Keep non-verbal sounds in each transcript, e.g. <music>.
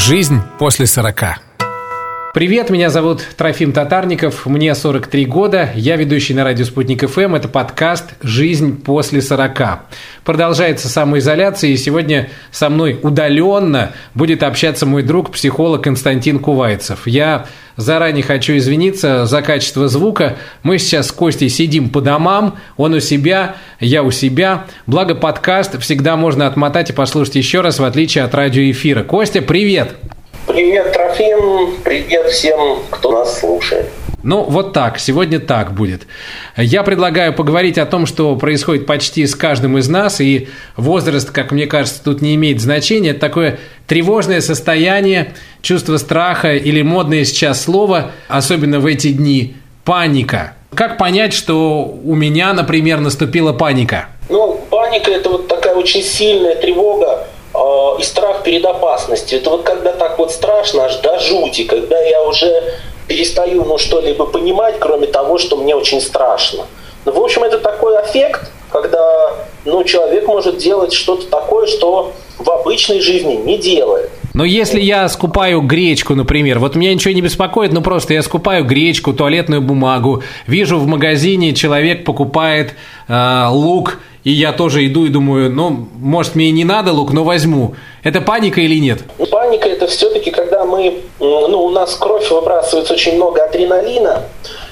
Жизнь после 40. Привет, меня зовут Трофим Татарников, мне 43 года, я ведущий на радио «Спутник ФМ», это подкаст «Жизнь после 40». Продолжается самоизоляция, и сегодня со мной удаленно будет общаться мой друг, психолог Константин Кувайцев. Я заранее хочу извиниться за качество звука. Мы сейчас с Костей сидим по домам, он у себя, я у себя. Благо подкаст всегда можно отмотать и послушать еще раз, в отличие от радиоэфира. Костя, привет! Привет, Трофим. Привет всем, кто нас слушает. Ну, вот так, сегодня так будет. Я предлагаю поговорить о том, что происходит почти с каждым из нас, и возраст, как мне кажется, тут не имеет значения. Это такое тревожное состояние, чувство страха или модное сейчас слово, особенно в эти дни, паника. Как понять, что у меня, например, наступила паника? Ну, паника – это вот такая очень сильная тревога, и страх перед опасностью. Это вот когда так вот страшно, аж до жути, когда я уже перестаю ну, что-либо понимать, кроме того, что мне очень страшно. Ну, в общем, это такой эффект, когда ну, человек может делать что-то такое, что в обычной жизни не делает. Но если я скупаю гречку, например, вот меня ничего не беспокоит, ну просто я скупаю гречку, туалетную бумагу, вижу в магазине человек покупает э, лук, и я тоже иду и думаю, ну, может, мне и не надо лук, но возьму. Это паника или нет? Ну, паника это все-таки, когда мы, ну, у нас кровь выбрасывается очень много адреналина,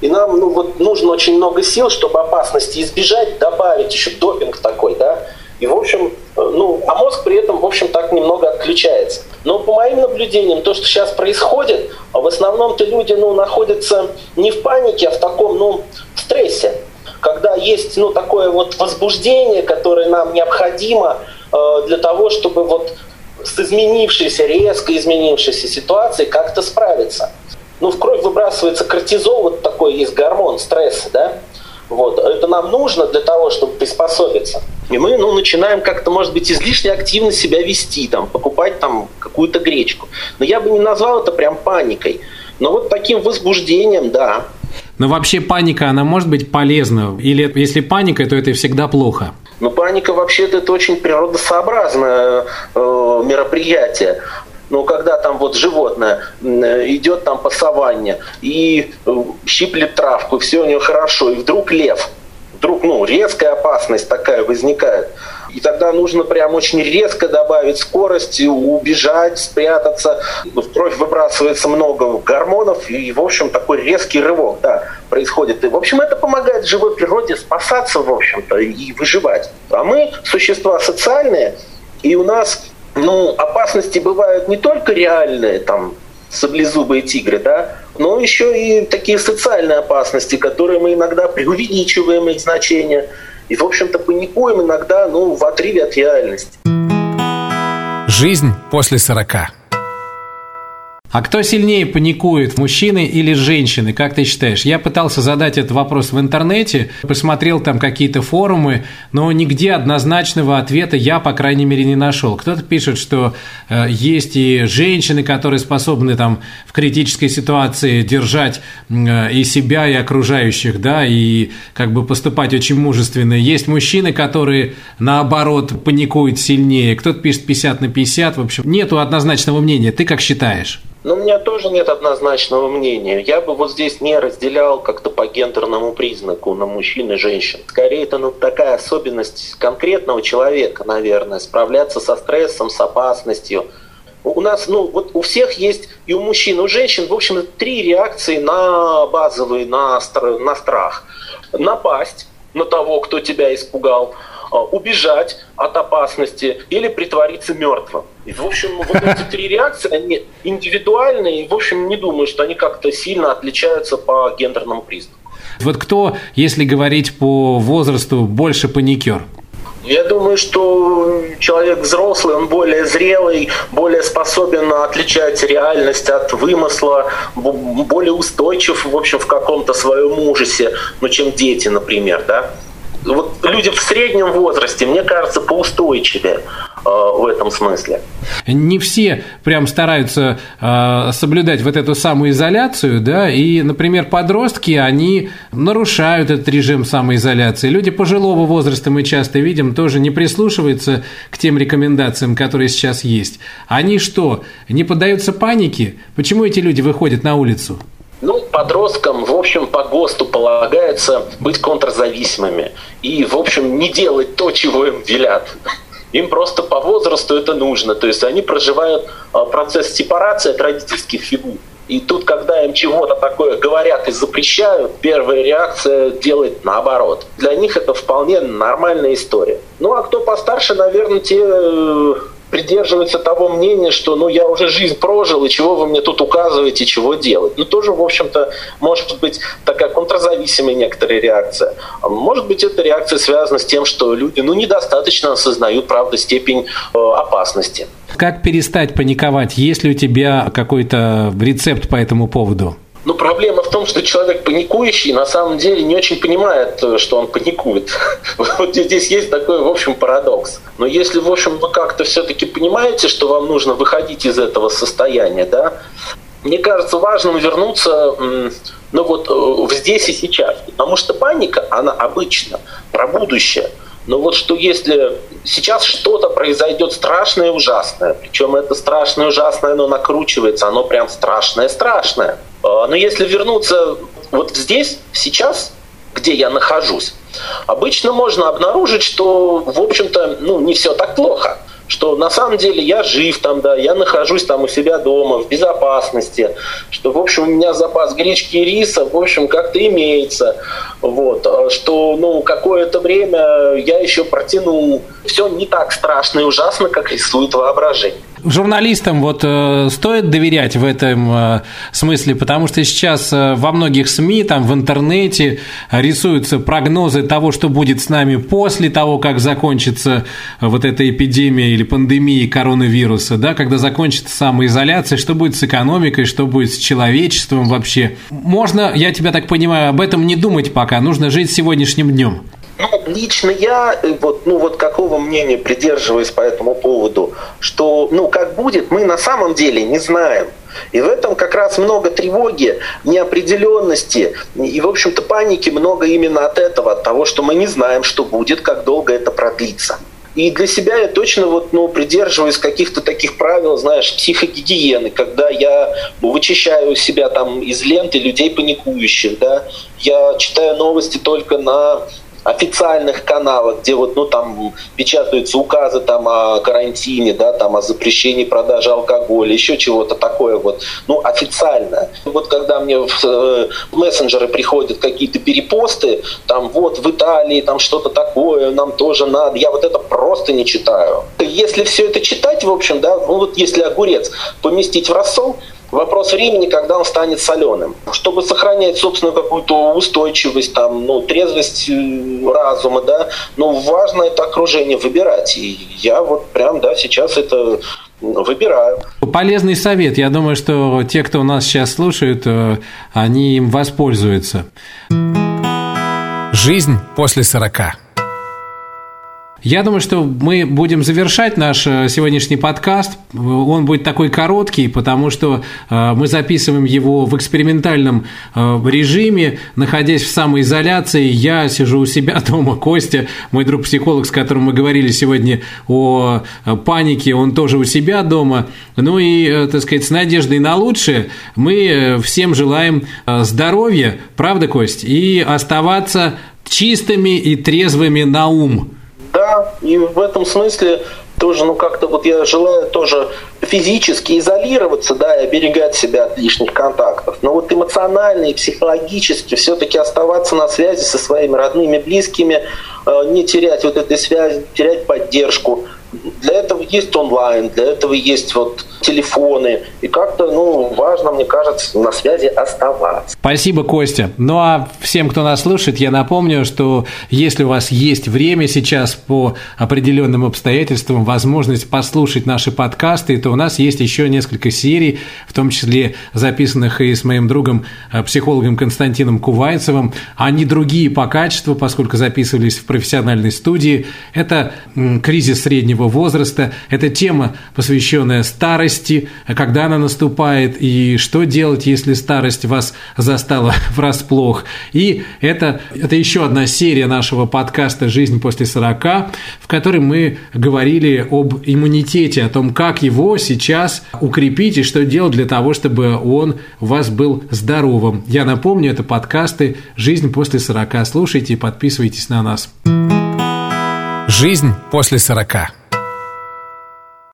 и нам ну, вот нужно очень много сил, чтобы опасности избежать, добавить еще допинг такой, да. И, в общем, ну, а мозг при этом, в общем, так немного отключается. Но по моим наблюдениям, то, что сейчас происходит, в основном-то люди, ну, находятся не в панике, а в таком, ну, стрессе когда есть ну, такое вот возбуждение, которое нам необходимо э, для того, чтобы вот с изменившейся, резко изменившейся ситуацией как-то справиться. Ну, в кровь выбрасывается кортизол, вот такой есть гормон стресса, да? Вот. Это нам нужно для того, чтобы приспособиться. И мы ну, начинаем как-то, может быть, излишне активно себя вести, там, покупать там какую-то гречку. Но я бы не назвал это прям паникой. Но вот таким возбуждением, да, но вообще паника, она может быть полезна? Или если паника, то это всегда плохо? Ну, паника вообще-то это очень природосообразное э, мероприятие. Ну, когда там вот животное идет там по саванне и э, щиплет травку, все у него хорошо, и вдруг лев, вдруг, ну, резкая опасность такая возникает – и тогда нужно прям очень резко добавить скорости, убежать, спрятаться. В кровь выбрасывается много гормонов, и, в общем, такой резкий рывок да, происходит. И, в общем, это помогает живой природе спасаться, в общем-то, и выживать. А мы существа социальные, и у нас ну, опасности бывают не только реальные, там, саблезубые тигры, да, но еще и такие социальные опасности, которые мы иногда преувеличиваем их значение – и, в общем-то, паникуем иногда ну, в отрыве от реальности. Жизнь после сорока. А кто сильнее паникует, мужчины или женщины, как ты считаешь? Я пытался задать этот вопрос в интернете, посмотрел там какие-то форумы, но нигде однозначного ответа я, по крайней мере, не нашел. Кто-то пишет, что э, есть и женщины, которые способны там в критической ситуации держать э, и себя, и окружающих, да, и как бы поступать очень мужественно. Есть мужчины, которые, наоборот, паникуют сильнее. Кто-то пишет 50 на 50. В общем, нету однозначного мнения. Ты как считаешь? Но у меня тоже нет однозначного мнения. Я бы вот здесь не разделял как-то по гендерному признаку на мужчин и женщин. Скорее, это ну, такая особенность конкретного человека, наверное, справляться со стрессом, с опасностью. У нас, ну, вот у всех есть, и у мужчин, и у женщин, в общем, три реакции на базовые, на, на страх. Напасть на того, кто тебя испугал – а, убежать от опасности или притвориться мертвым. И, в общем, вот эти три реакции, они индивидуальные, и, в общем, не думаю, что они как-то сильно отличаются по гендерному признаку. Вот кто, если говорить по возрасту, больше паникер? Я думаю, что человек взрослый, он более зрелый, более способен отличать реальность от вымысла, более устойчив, в общем, в каком-то своем ужасе, ну, чем дети, например, да. вот люди в среднем возрасте, мне кажется, поустойчивее в этом смысле. Не все прям стараются э, соблюдать вот эту самоизоляцию, да, и, например, подростки, они нарушают этот режим самоизоляции. Люди пожилого возраста мы часто видим, тоже не прислушиваются к тем рекомендациям, которые сейчас есть. Они что, не поддаются панике? Почему эти люди выходят на улицу? Ну, подросткам, в общем, по ГОСТу полагается быть контрзависимыми и, в общем, не делать то, чего им велят. Им просто по возрасту это нужно. То есть они проживают а, процесс сепарации от родительских фигур. И тут, когда им чего-то такое говорят и запрещают, первая реакция делает наоборот. Для них это вполне нормальная история. Ну а кто постарше, наверное, те э, придерживается того мнения, что ну я уже жизнь прожил, и чего вы мне тут указываете, чего делать. Ну тоже, в общем-то, может быть такая контрзависимая некоторая реакция. Может быть, эта реакция связана с тем, что люди ну, недостаточно осознают, правда, степень э, опасности. Как перестать паниковать? Есть ли у тебя какой-то рецепт по этому поводу? Но проблема в том, что человек паникующий на самом деле не очень понимает, э, что он паникует. <laughs> Вот здесь есть такой, в общем, парадокс. Но если, в общем, вы как-то все-таки понимаете, что вам нужно выходить из этого состояния, да, мне кажется важным вернуться ну вот э, в здесь и сейчас. Потому что паника, она обычно про будущее. Но вот что если сейчас что-то произойдет страшное и ужасное, причем это страшное и ужасное, оно накручивается, оно прям страшное-страшное – но если вернуться вот здесь, сейчас, где я нахожусь, обычно можно обнаружить, что, в общем-то, ну, не все так плохо что на самом деле я жив там, да, я нахожусь там у себя дома в безопасности, что, в общем, у меня запас гречки и риса, в общем, как-то имеется, вот, а что, ну, какое-то время я еще протянул. Все не так страшно и ужасно, как рисует воображение. Журналистам вот э, стоит доверять в этом э, смысле, потому что сейчас э, во многих СМИ, там в интернете рисуются прогнозы того, что будет с нами после того, как закончится вот эта эпидемия или пандемия коронавируса, да, когда закончится самоизоляция, что будет с экономикой, что будет с человечеством вообще. Можно, я тебя так понимаю, об этом не думать пока, нужно жить сегодняшним днем. Ну, лично я, э, вот, ну вот какого мнения придерживаюсь по этому поводу, что, ну, как будет, мы на самом деле не знаем. И в этом как раз много тревоги, неопределенности и, в общем-то, паники много именно от этого, от того, что мы не знаем, что будет, как долго это продлится. И для себя я точно вот, ну, придерживаюсь каких-то таких правил, знаешь, психогигиены, когда я вычищаю себя там из ленты людей паникующих, да, я читаю новости только на официальных каналах, где вот, ну, там печатаются указы там о карантине, да, там о запрещении продажи алкоголя, еще чего-то такое вот, ну, официально. Вот когда мне в, э, мессенджеры приходят какие-то перепосты, там вот в Италии там что-то такое, нам тоже надо, я вот это просто не читаю. Если все это читать, в общем, да, ну вот если огурец поместить в рассол, Вопрос времени, когда он станет соленым. Чтобы сохранять, собственно, какую-то устойчивость, там, ну, трезвость э, разума, да, ну, важно это окружение выбирать. И я вот прям, да, сейчас это выбираю. Полезный совет. Я думаю, что те, кто нас сейчас слушают, э, они им воспользуются. Жизнь после сорока. Я думаю, что мы будем завершать наш э, сегодняшний подкаст. Он будет такой короткий, потому что э, мы записываем его в экспериментальном э, режиме, находясь в самоизоляции. Я сижу у себя <laughs> дома, Костя, мой друг-психолог, с которым мы говорили сегодня о панике, он тоже у себя дома. Ну и, так сказать, с надеждой на лучшее мы всем желаем здоровья, правда, Кость, и оставаться чистыми и трезвыми на ум. Да, и в этом смысле тоже, ну как-то вот я желаю тоже физически изолироваться, да, и оберегать себя от лишних контактов. Но вот эмоционально и психологически все-таки оставаться на связи со своими родными, близкими, э, не терять вот этой связи, терять поддержку. для этого есть онлайн, для этого есть вот телефоны. И как-то, ну, важно, мне кажется, на связи оставаться. Спасибо, Костя. Ну а всем, кто нас слушает, я напомню, что если у вас есть время сейчас по определенным обстоятельствам, возможность послушать наши подкасты, то у нас есть еще несколько серий, в том числе записанных и с моим другом, э, психологом Константином Кувайцевым. Они другие по качеству, поскольку записывались в профессиональной студии. Это кризис среднего возраста, это тема, посвященная старости, когда она наступает и что делать, если старость вас застала <laughs> врасплох. И это, это еще одна серия нашего подкаста «Жизнь после 40», в которой мы говорили об иммунитете, о том, как его сейчас укрепить и что делать для того, чтобы он у вас был здоровым. Я напомню, это подкасты «Жизнь после 40». Слушайте и подписывайтесь на нас. Жизнь после 40.